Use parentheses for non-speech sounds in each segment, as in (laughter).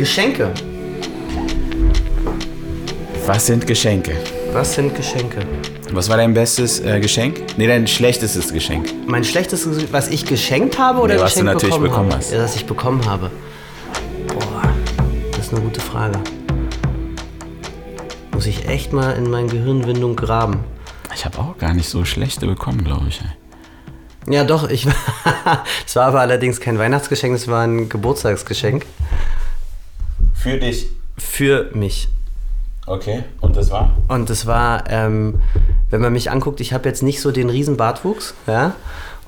Geschenke. Was sind Geschenke? Was sind Geschenke? Was war dein bestes äh, Geschenk? Nee, dein schlechtestes Geschenk. Mein schlechtestes, was ich geschenkt habe oder Nee, was du natürlich bekommen, bekommen hast. Ja, was ich bekommen habe. Boah, das ist eine gute Frage. Muss ich echt mal in mein Gehirnwindung graben. Ich habe auch gar nicht so schlechte bekommen, glaube ich. Ja, doch, ich Es war (laughs) aber allerdings kein Weihnachtsgeschenk, es war ein Geburtstagsgeschenk Für dich. für mich. Okay, und das war? Und es war, ähm, wenn man mich anguckt, ich habe jetzt nicht so den riesen Bartwuchs, ja.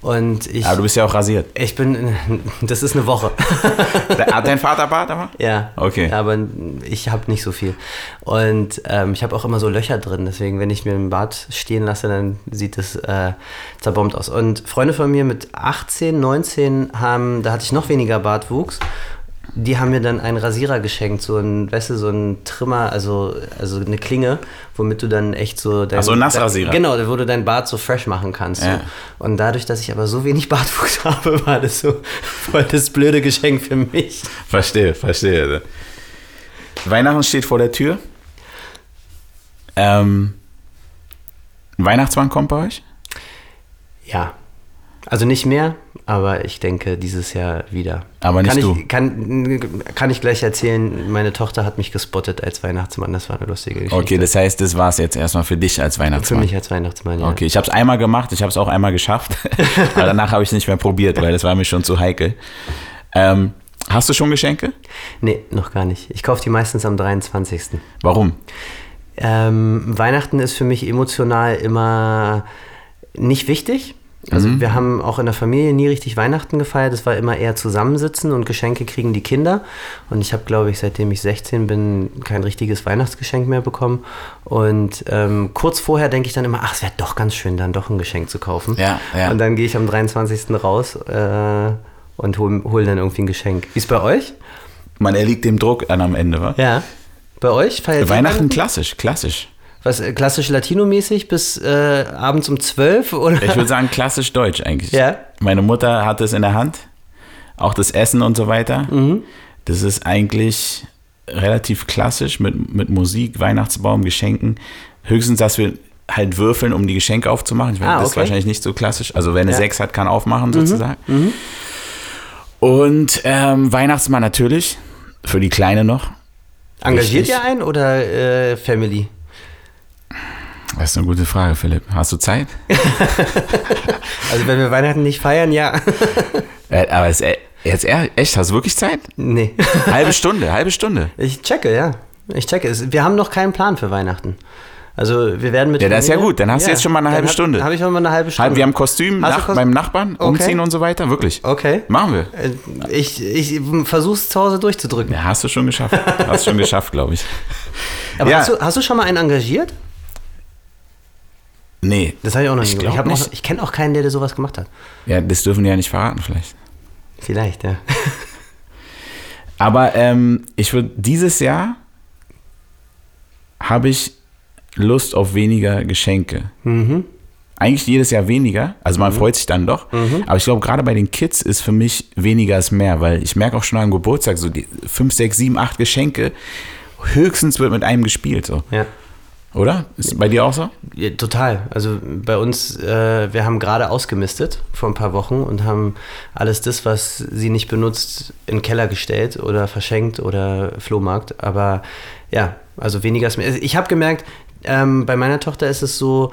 Und ich, Aber du bist ja auch rasiert. ich bin, (laughs) das ist eine Woche. (laughs) Hat dein Vater Bart aber? ja. Okay. Aber ich habe nicht so viel. Und ähm, ich habe auch immer so Löcher drin. Deswegen, wenn ich mir einen Bart stehen lasse, dann sieht es äh, zerbombt aus. Und Freunde von mir mit 18, 19 haben, da hatte ich noch weniger Bartwuchs. Die haben mir dann einen Rasierer geschenkt, so ein, weißt du, so ein Trimmer, also, also eine Klinge, womit du dann echt so dein, Ach so, ein Nassrasierer. Genau, wo du dein Bart so fresh machen kannst. Ja. So. Und dadurch, dass ich aber so wenig Bartwuchs (laughs) habe, war das so voll das blöde Geschenk für mich. Verstehe, verstehe. Weihnachten steht vor der Tür. Ähm, Weihnachtsmann kommt bei euch? Ja. Also nicht mehr, aber ich denke dieses Jahr wieder. Aber nicht kann du. Ich, kann, kann ich gleich erzählen, meine Tochter hat mich gespottet als Weihnachtsmann. Das war eine lustige Geschichte. Okay, das heißt, das war es jetzt erstmal für dich als Für Weihnachtsmann. mich als Weihnachtsmann, ja. Okay, ich habe es einmal gemacht, ich habe es auch einmal geschafft, (laughs) aber danach habe ich es nicht mehr probiert, weil das war mir schon zu heikel. Ähm, hast du schon Geschenke? Nee, noch gar nicht. Ich kaufe die meistens am 23. Warum? Ähm, Weihnachten ist für mich emotional immer nicht wichtig. Also Mhm. wir haben auch in der Familie nie richtig Weihnachten gefeiert. Es war immer eher zusammensitzen und Geschenke kriegen die Kinder. Und ich habe, glaube ich, seitdem ich 16 bin, kein richtiges Weihnachtsgeschenk mehr bekommen. Und ähm, kurz vorher denke ich dann immer, ach, es wäre doch ganz schön, dann doch ein Geschenk zu kaufen. Ja, ja. Und dann gehe ich am 23. raus äh, und hole hol dann irgendwie ein Geschenk. Wie ist bei euch? Man erliegt dem Druck an am Ende, wa? Ja. Bei euch? Feiert Weihnachten klassisch, klassisch. Was, äh, klassisch Latino-mäßig bis äh, abends um 12? Oder? Ich würde sagen klassisch deutsch eigentlich. Ja. Meine Mutter hat es in der Hand, auch das Essen und so weiter. Mhm. Das ist eigentlich relativ klassisch mit, mit Musik, Weihnachtsbaum, Geschenken. Höchstens, dass wir halt würfeln, um die Geschenke aufzumachen. Ich meine, Ah, das ist okay. wahrscheinlich nicht so klassisch. Also wer eine Ja. Mhm. 6 hat, kann aufmachen sozusagen. Und ähm, Weihnachtsmann natürlich, für die Kleine noch. Engagiert Richtig. ihr einen oder äh, Family? Das ist eine gute Frage, Philipp. Hast du Zeit? (laughs) Also wenn wir Weihnachten nicht feiern, ja. Äh, aber ist, äh, jetzt echt, hast du wirklich Zeit? nee. Halbe Stunde, halbe Stunde. Ich checke, ja. Ich checke es. Wir haben noch keinen Plan für Weihnachten. Also wir werden mit Ja, das ist ja gut. Dann hast du jetzt schon mal eine halbe hab- Stunde. Habe ich schon mal eine halbe Stunde. Halb, wir haben Kostüm du nach, Kostüm? beim Nachbarn, Okay. umziehen und so weiter. Wirklich. Okay. Machen wir. Äh, Ich, ich versuch's zu Hause durchzudrücken. Ja, hast du schon geschafft. Hast schon geschafft, glaube ich. Aber Ja. hast, du, hast du schon mal einen engagiert? Nee. Das habe ich auch noch nie gemacht. Ich, hab nicht. auch- ich kenne auch keinen, der, der sowas gemacht hat. Ja, das dürfen die ja nicht verraten, vielleicht. Vielleicht, ja. (laughs) Aber ähm, ich würde dieses Jahr habe ich Lust auf weniger Geschenke. Mhm. Eigentlich jedes Jahr weniger. Also man freut sich dann doch. Aber ich glaube, gerade bei den Kids ist für mich weniger ist mehr, weil ich merke auch schon am Geburtstag so die 5, 6, 7, 8 Geschenke. Höchstens wird mit einem gespielt, so. Ja. Oder? Ist bei dir auch so? Ja, total. Also bei uns, äh, wir haben gerade ausgemistet vor ein paar Wochen und haben alles das, was sie nicht benutzt, in den Keller gestellt oder verschenkt oder Flohmarkt. Aber ja, also weniger ist mehr. Also Ich habe gemerkt, ähm, bei meiner Tochter ist es so,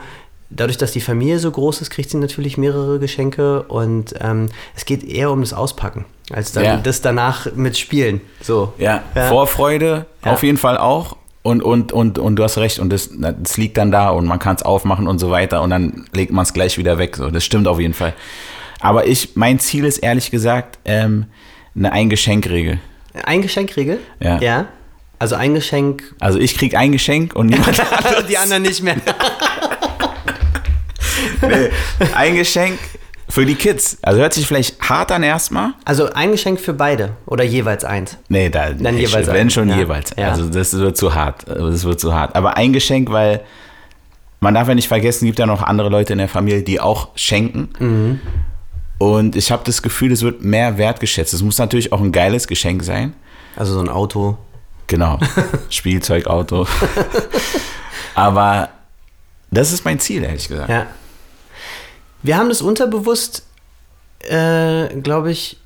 dadurch, dass die Familie so groß ist, kriegt sie natürlich mehrere Geschenke und ähm, es geht eher um das Auspacken, als dann Ja. das danach mit Spielen. So. Ja, Ja. Vorfreude Ja. auf jeden Fall auch. Und, und, und, und du hast recht, und das, das liegt dann da und man kann es aufmachen und so weiter und dann legt man es gleich wieder weg. So, das stimmt auf jeden Fall. Aber ich, mein Ziel ist ehrlich gesagt ähm, eine Ein-Geschenk-Regel. Ein Geschenkregel? Ja. Ja. Also ein Geschenk, Also ich krieg ein Geschenk und niemand (laughs) die anderen nicht mehr. nee, ein Geschenk für die Kids. Also hört sich vielleicht hart an erstmal. Also ein Geschenk für beide oder jeweils eins. Nee, da, Dann ich- jeweils wenn ein, schon ja. jeweils. Ja. Also das wird zu hart. Also Das wird zu hart. Aber ein Geschenk, weil man darf ja nicht vergessen, gibt ja noch andere Leute in der Familie, die auch schenken. Mhm. Und ich habe das Gefühl, es wird mehr wertgeschätzt. Es muss natürlich auch ein geiles Geschenk sein. Also so ein Auto. Genau. (laughs) Spielzeugauto. (laughs) Aber das ist mein Ziel, ehrlich gesagt. Ja. Wir haben das unterbewusst, äh, glaube ich,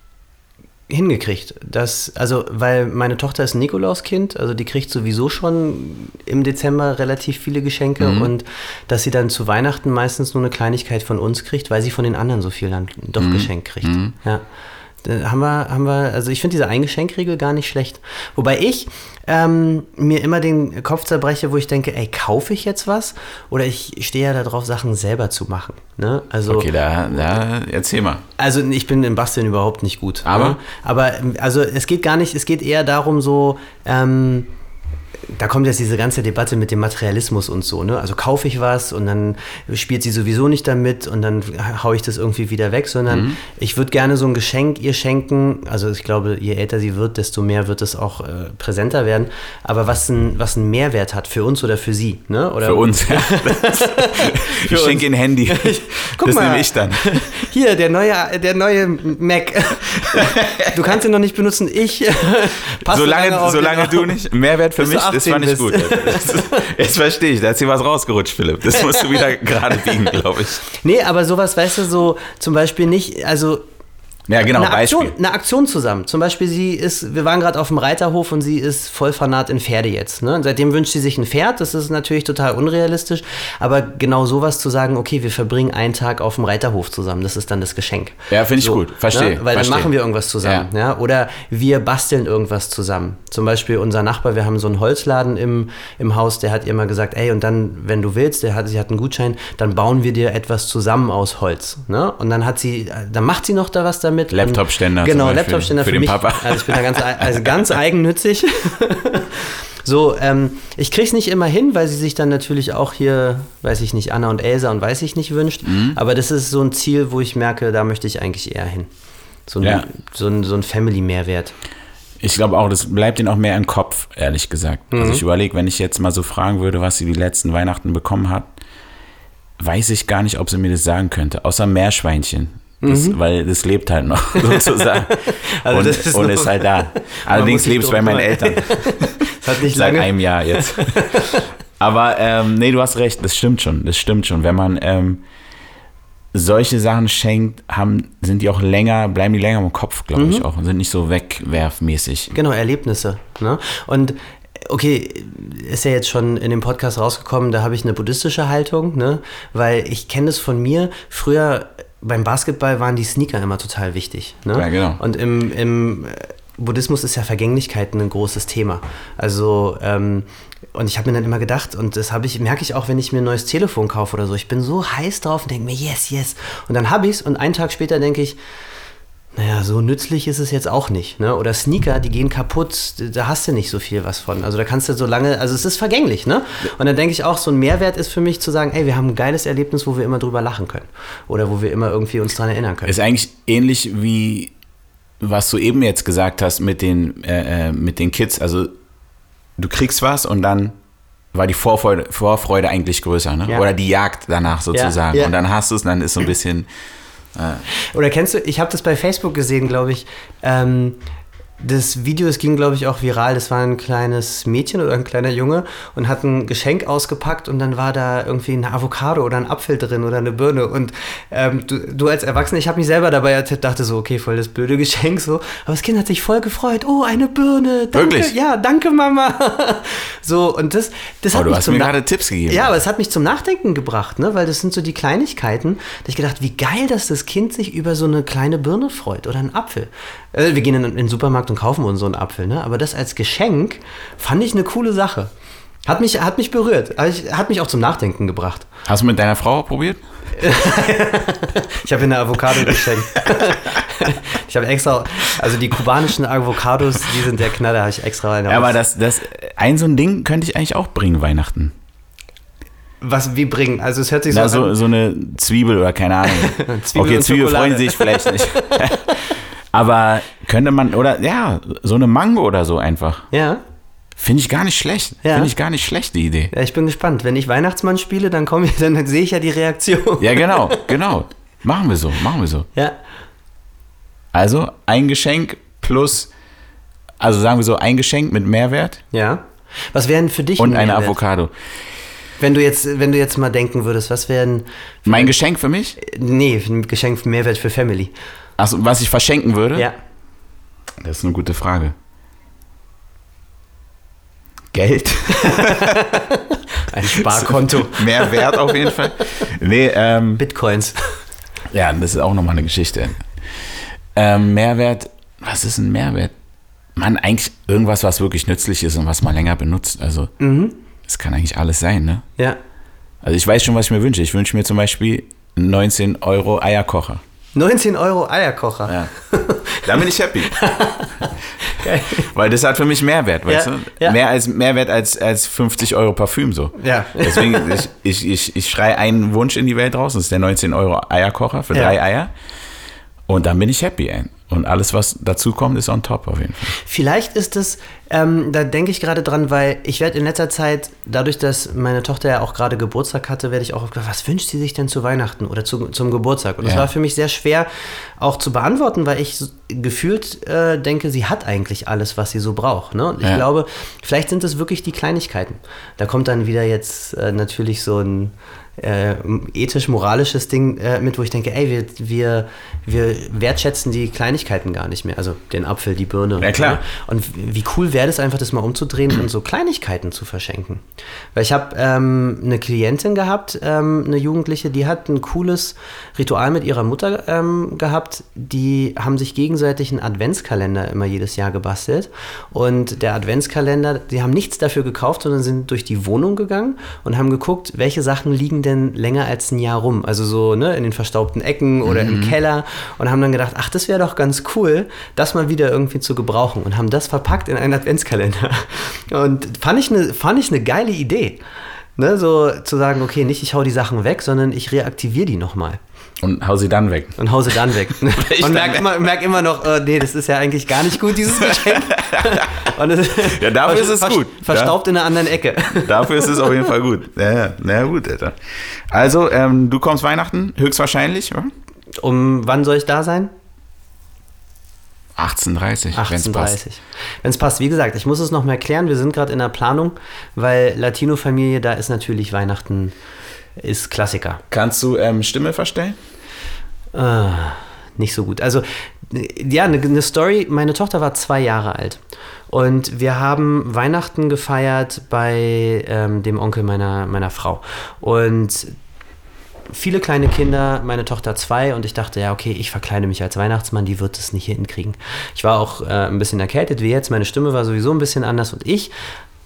hingekriegt. Dass, also, weil meine Tochter ist ein Nikolauskind, also die kriegt sowieso schon im Dezember relativ viele Geschenke Mhm. und dass sie dann zu Weihnachten meistens nur eine Kleinigkeit von uns kriegt, weil sie von den anderen so viel dann doch Mhm. geschenkt kriegt. Ja. Da haben wir, haben wir, also ich finde diese Eingeschenkregel gar nicht schlecht. Wobei ich ähm, mir immer den Kopf zerbreche, wo ich denke, ey, kaufe ich jetzt was? Oder ich stehe ja darauf, Sachen selber zu machen. Ne? Also, Okay, da, da erzähl mal. also ich bin im Basteln überhaupt nicht gut. Aber? Ne? Aber also es geht gar nicht, es geht eher darum so, ähm, da kommt jetzt diese ganze Debatte mit dem Materialismus und so, ne? Also kaufe ich was und dann spielt sie sowieso nicht damit und dann haue ich das irgendwie wieder weg, sondern Mhm. ich würde gerne so ein Geschenk ihr schenken. Also ich glaube, je älter sie wird, desto mehr wird es auch äh, präsenter werden. Aber was ein, was einen Mehrwert hat für uns oder für sie, ne? Oder Für uns. (laughs) ich schenke ein Handy. (laughs) Guck das mal. nehme ich dann. Hier, der neue, der neue Mac. Du kannst ihn noch nicht benutzen. Ich passe Solange, auf solange den du nicht. Mehrwert für mich, das 18 fand ich bist. gut. Das- Jetzt verstehe ich, da ist hier was rausgerutscht, Philipp. Das musst du wieder (laughs) gerade biegen, glaube ich. Nee, aber sowas, weißt du, so zum Beispiel nicht, also Ja, genau, eine, Beispiel. Aktion, eine Aktion zusammen. Zum Beispiel, sie ist, wir waren gerade auf dem Reiterhof und sie ist voll fanat in Pferde jetzt. Ne? Seitdem wünscht sie sich ein Pferd. Das ist natürlich total unrealistisch. Aber genau sowas zu sagen, okay, wir verbringen einen Tag auf dem Reiterhof zusammen, das ist dann das Geschenk. Ja, finde ich gut. Verstehe, Ne? Weil verstehe. dann machen wir irgendwas zusammen. Ja. Ja. Oder wir basteln irgendwas zusammen. Zum Beispiel unser Nachbar, wir haben so einen Holzladen im, im Haus, der hat ihr mal gesagt, ey, und dann, wenn du willst, der hat, sie hat einen Gutschein, dann bauen wir dir etwas zusammen aus Holz. Ne? Und dann hat sie, dann macht sie noch da was damit. Laptopständer Und, Genau, zum Beispiel Laptopständer für für, den mich. Papa. (laughs) Also ich bin da ganz, also ganz (laughs) eigennützig. (laughs) So, ähm, ich krieg's nicht immer hin, weil sie sich dann natürlich auch hier, weiß ich nicht, Anna und Elsa und weiß ich nicht wünscht. Mhm. Aber das ist so ein Ziel, wo ich merke, da möchte ich eigentlich eher hin. So ein, Ja. so ein, so ein Family-Mehrwert. Ich glaube auch, das bleibt ihnen auch mehr im Kopf, ehrlich gesagt. Mhm. Also ich überlege, wenn ich jetzt mal so fragen würde, was sie die letzten Weihnachten bekommen hat, weiß ich gar nicht, ob sie mir das sagen könnte. Außer Meerschweinchen. Das, Weil das lebt halt noch, (laughs) sozusagen. Mhm. (laughs) Also und, das ist und ist halt da. Allerdings lebt es bei meinen. Eltern. (laughs) Das hat nicht Seit lange. einem Jahr jetzt. Aber ähm, nee, du hast recht, das stimmt schon. Das stimmt schon. Wenn man ähm, solche Sachen schenkt, haben, sind die auch länger, bleiben die länger im Kopf, glaube Mhm. ich auch. Und sind nicht so wegwerfmäßig. Genau, Erlebnisse. Ne? Und okay, ist ja jetzt schon in dem Podcast rausgekommen, da habe ich eine buddhistische Haltung, ne? weil ich kenne das von mir. Früher beim Basketball waren die Sneaker immer total wichtig. Ne? Ja, genau. Und im, im Buddhismus ist ja Vergänglichkeit ein großes Thema. Also, ähm, und ich habe mir dann immer gedacht, und das habe ich, merke ich auch, wenn ich mir ein neues Telefon kaufe oder so, ich bin so heiß drauf und denke mir, yes, yes. Und dann habe ich es und einen Tag später denke ich, naja, so nützlich ist es jetzt auch nicht. Ne? Oder Sneaker, die gehen kaputt, da hast du nicht so viel was von. Also da kannst du so lange, also es ist vergänglich. Ne? Und dann denke ich auch, so ein Mehrwert ist für mich zu sagen, ey, wir haben ein geiles Erlebnis, wo wir immer drüber lachen können. Oder wo wir immer irgendwie uns dran erinnern können. Ist eigentlich ähnlich wie was du eben jetzt gesagt hast mit den, äh, äh, mit den Kids. Also du kriegst was und dann war die Vorfreude, Vorfreude eigentlich größer, ne? Ja. Oder die Jagd danach sozusagen. ja. Und dann hast du es und dann ist so ein bisschen. Oder kennst du, ich habe das bei Facebook gesehen, glaube ich. Ähm, das Video, es ging, glaube ich, auch viral. Das war ein kleines Mädchen oder ein kleiner Junge und hat ein Geschenk ausgepackt und dann war da irgendwie eine Avocado oder ein Apfel drin oder eine Birne. Und ähm, du, du als Erwachsener, ich habe mich selber dabei ertappt, dachte so, okay, voll das blöde Geschenk so. Aber das Kind hat sich voll gefreut. Oh, eine Birne. Danke. Wirklich? Ja, danke, Mama. (laughs) so, und das, das Oh, hat du mich hast zum mir Na- gerade Tipps gegeben. ja, aber es hat mich zum Nachdenken gebracht, ne? weil das sind so die Kleinigkeiten. Da hab ich gedacht, wie geil, dass das Kind sich über so eine kleine Birne freut oder einen Apfel. Äh, wir gehen in, in den Supermarkt und kaufen uns so einen Apfel, ne? aber das als Geschenk fand ich eine coole Sache. Hat mich, hat mich berührt, hat mich auch zum Nachdenken gebracht. Hast du mit deiner Frau probiert? (laughs) Ich habe ihr eine Avocado geschenkt. (laughs) ich habe extra, also die kubanischen Avocados, die sind der Knaller, habe ich extra eine aber das, das, ein so ein Ding könnte ich eigentlich auch bringen, Weihnachten. Was, wie bringen? Also es hört sich so so, an. so eine Zwiebel oder keine Ahnung. (laughs) Zwiebel okay, und Zwiebel Schokolade. freuen sich vielleicht nicht. Aber könnte man, oder ja, so eine Mango oder so einfach. Ja. Finde ich gar nicht schlecht. Ja. Finde ich gar nicht schlecht, die Idee. Ja, ich bin gespannt. Wenn ich Weihnachtsmann spiele, dann komme ich, (laughs) dann sehe ich ja die Reaktion. Ja, genau, genau. Machen wir so, machen wir so. Ja. Also ein Geschenk plus, also sagen wir so, ein Geschenk mit Mehrwert Ja. Was wären für dich und ein eine? Avocado. Wenn du jetzt, wenn du jetzt mal denken würdest, was wären Mein Geschenk für mich? Nee, ein Geschenk Mehrwert für Family. Achso, was ich verschenken würde? Ja. Das ist eine gute Frage. Geld? (laughs) Ein Sparkonto. (laughs) Mehr Wert auf jeden Fall. Nee, ähm, Bitcoins. ja, das ist auch nochmal eine Geschichte. Ähm, Mehrwert, was ist ein Mehrwert? Man, eigentlich irgendwas, was wirklich nützlich ist und was man länger benutzt. Also, das kann eigentlich alles sein, ne? Ja. Also, ich weiß schon, was ich mir wünsche. Ich wünsche mir zum Beispiel einen 19 Euro Eierkocher. 19 Euro Eierkocher. Ja. (laughs) Da bin ich happy. Geil. Weil das hat für mich Mehrwert, weißt Ja, du? ja. Mehr als Mehrwert als, als 50 Euro Parfüm so. Ja. Deswegen, (laughs) ich, ich, ich, ich schreie einen Wunsch in die Welt raus, das ist der 19 Euro Eierkocher für drei Eier. Und dann bin ich happy, ey. Und alles, was dazu kommt, ist on top auf jeden Fall. Vielleicht ist es, ähm, da denke ich gerade dran, weil ich werde in letzter Zeit, dadurch, dass meine Tochter ja auch gerade Geburtstag hatte, werde ich auch gefragt, was wünscht sie sich denn zu Weihnachten oder zu, zum Geburtstag? Und das Ja. war für mich sehr schwer auch zu beantworten, weil ich gefühlt äh, denke, sie hat eigentlich alles, was sie so braucht. Ne? Und ich Ja. glaube, vielleicht sind es wirklich die Kleinigkeiten. Da kommt dann wieder jetzt äh, natürlich so ein äh, ethisch-moralisches Ding äh, mit, wo ich denke, ey, wir, wir, wir wertschätzen die Kleinigkeiten gar nicht mehr. Also den Apfel, die Birne. Ja, klar. Ne? Und wie cool wäre das einfach, das mal umzudrehen und so Kleinigkeiten zu verschenken. Weil ich habe ähm, eine Klientin gehabt, ähm, eine Jugendliche, die hat ein cooles Ritual mit ihrer Mutter ähm, gehabt. Die haben sich gegenseitig einen Adventskalender immer jedes Jahr gebastelt. Und der Adventskalender, die haben nichts dafür gekauft, sondern sind durch die Wohnung gegangen und haben geguckt, welche Sachen liegen denn länger als ein Jahr rum. Also so ne, in den verstaubten Ecken oder im Keller. Und haben dann gedacht, ach, das wäre doch ganz cool, das mal wieder irgendwie zu gebrauchen. Und haben das verpackt in einen Adventskalender. Und fand ich eine, fand ich eine geile Idee. Ne, so zu sagen, okay, nicht ich hau die Sachen weg, sondern ich reaktiviere die nochmal. Und hau sie dann weg. Und hau sie dann weg. (laughs) Ich und dann- merk immer, merk immer noch, äh, nee, das ist ja eigentlich gar nicht gut, dieses Geschenk. (laughs) Und es, Ja, dafür ist es gut. Verstaubt in einer anderen Ecke. (laughs) Dafür ist es auf jeden Fall gut. Ja, ja. na gut, Alter. Also, ähm, du kommst Weihnachten, höchstwahrscheinlich, oder? Um wann soll ich da sein? 18.30 wenn's 18.30 Wenn es passt. Wie gesagt, ich muss es noch mal klären. Wir sind gerade in der Planung, weil Latino-Familie, da ist natürlich Weihnachten ist Klassiker. Kannst du ähm, Stimme verstellen? Ah, nicht so gut. Also, ja, eine, eine Story. Meine Tochter war zwei Jahre alt. Und wir haben Weihnachten gefeiert bei ähm, dem Onkel meiner, meiner Frau. Und viele kleine Kinder, meine Tochter zwei und ich dachte, ja, okay, ich verkleide mich als Weihnachtsmann, die wird es nicht hinkriegen. Ich war auch äh, ein bisschen erkältet wie jetzt, meine Stimme war sowieso ein bisschen anders und ich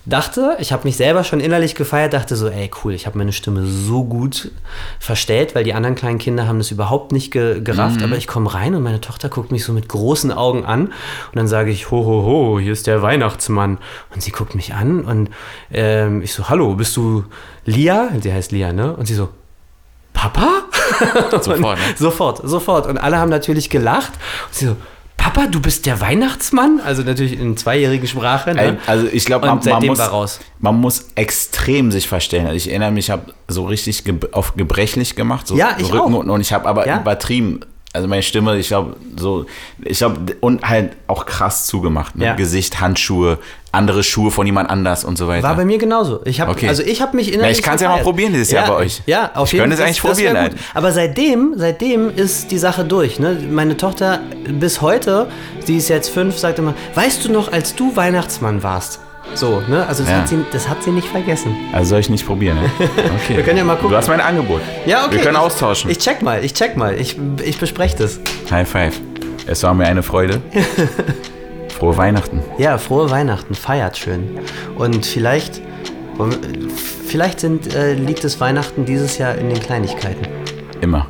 dachte, ich habe mich selber schon innerlich gefeiert, dachte so, ey, cool, ich habe meine Stimme so gut verstellt, weil die anderen kleinen Kinder haben das überhaupt nicht ge gerafft, aber ich komme rein und meine Tochter guckt mich so mit großen Augen an und dann sage ich, ho, ho, ho, hier ist der Weihnachtsmann und sie guckt mich an und ähm, ich so, hallo, bist du Lia? Sie heißt Lia, ne? Und sie so, Papa? (laughs) Sofort, ne? Sofort, sofort. Und alle haben natürlich gelacht. Und sie so, Papa, du bist der Weihnachtsmann? Also natürlich in zweijährigen Sprache. Ne? Also ich glaube, man, man, muss, man muss extrem sich verstellen. Also ich erinnere mich, ich habe so richtig ge auf gebrechlich gemacht, so Ja, ich Rücken auch. und, und ich habe aber Ja. übertrieben. Also meine Stimme, ich glaube, so, ich glaube, und halt auch krass zugemacht. Ne? Ja. Gesicht, Handschuhe, andere Schuhe von jemand anders und so weiter. War bei mir genauso. Ich habe Okay. also ich habe mich Ja, innerlich ich kann's ja mal probieren dieses Jahr bei euch. Ja, auf Ich jeden könnte Fall. es eigentlich Das- das wär probieren, halt. Aber seitdem, seitdem ist die Sache durch. Ne? Meine Tochter bis heute, sie ist jetzt fünf, sagt immer, weißt du noch, als du Weihnachtsmann warst? So, ne? Also das, Ja. hat, sie, das hat sie nicht vergessen. also soll ich nicht probieren, ne? (laughs) Okay. Wir können ja mal gucken. Du hast mein Angebot. Ja, okay. Wir können ich, austauschen. Ich check mal, ich check mal. Ich, ich bespreche das. High five. Es war mir eine Freude. (laughs) Frohe Weihnachten. Ja, frohe Weihnachten, feiert schön. Und vielleicht, vielleicht sind, äh, liegt es Weihnachten dieses Jahr in den Kleinigkeiten. Immer.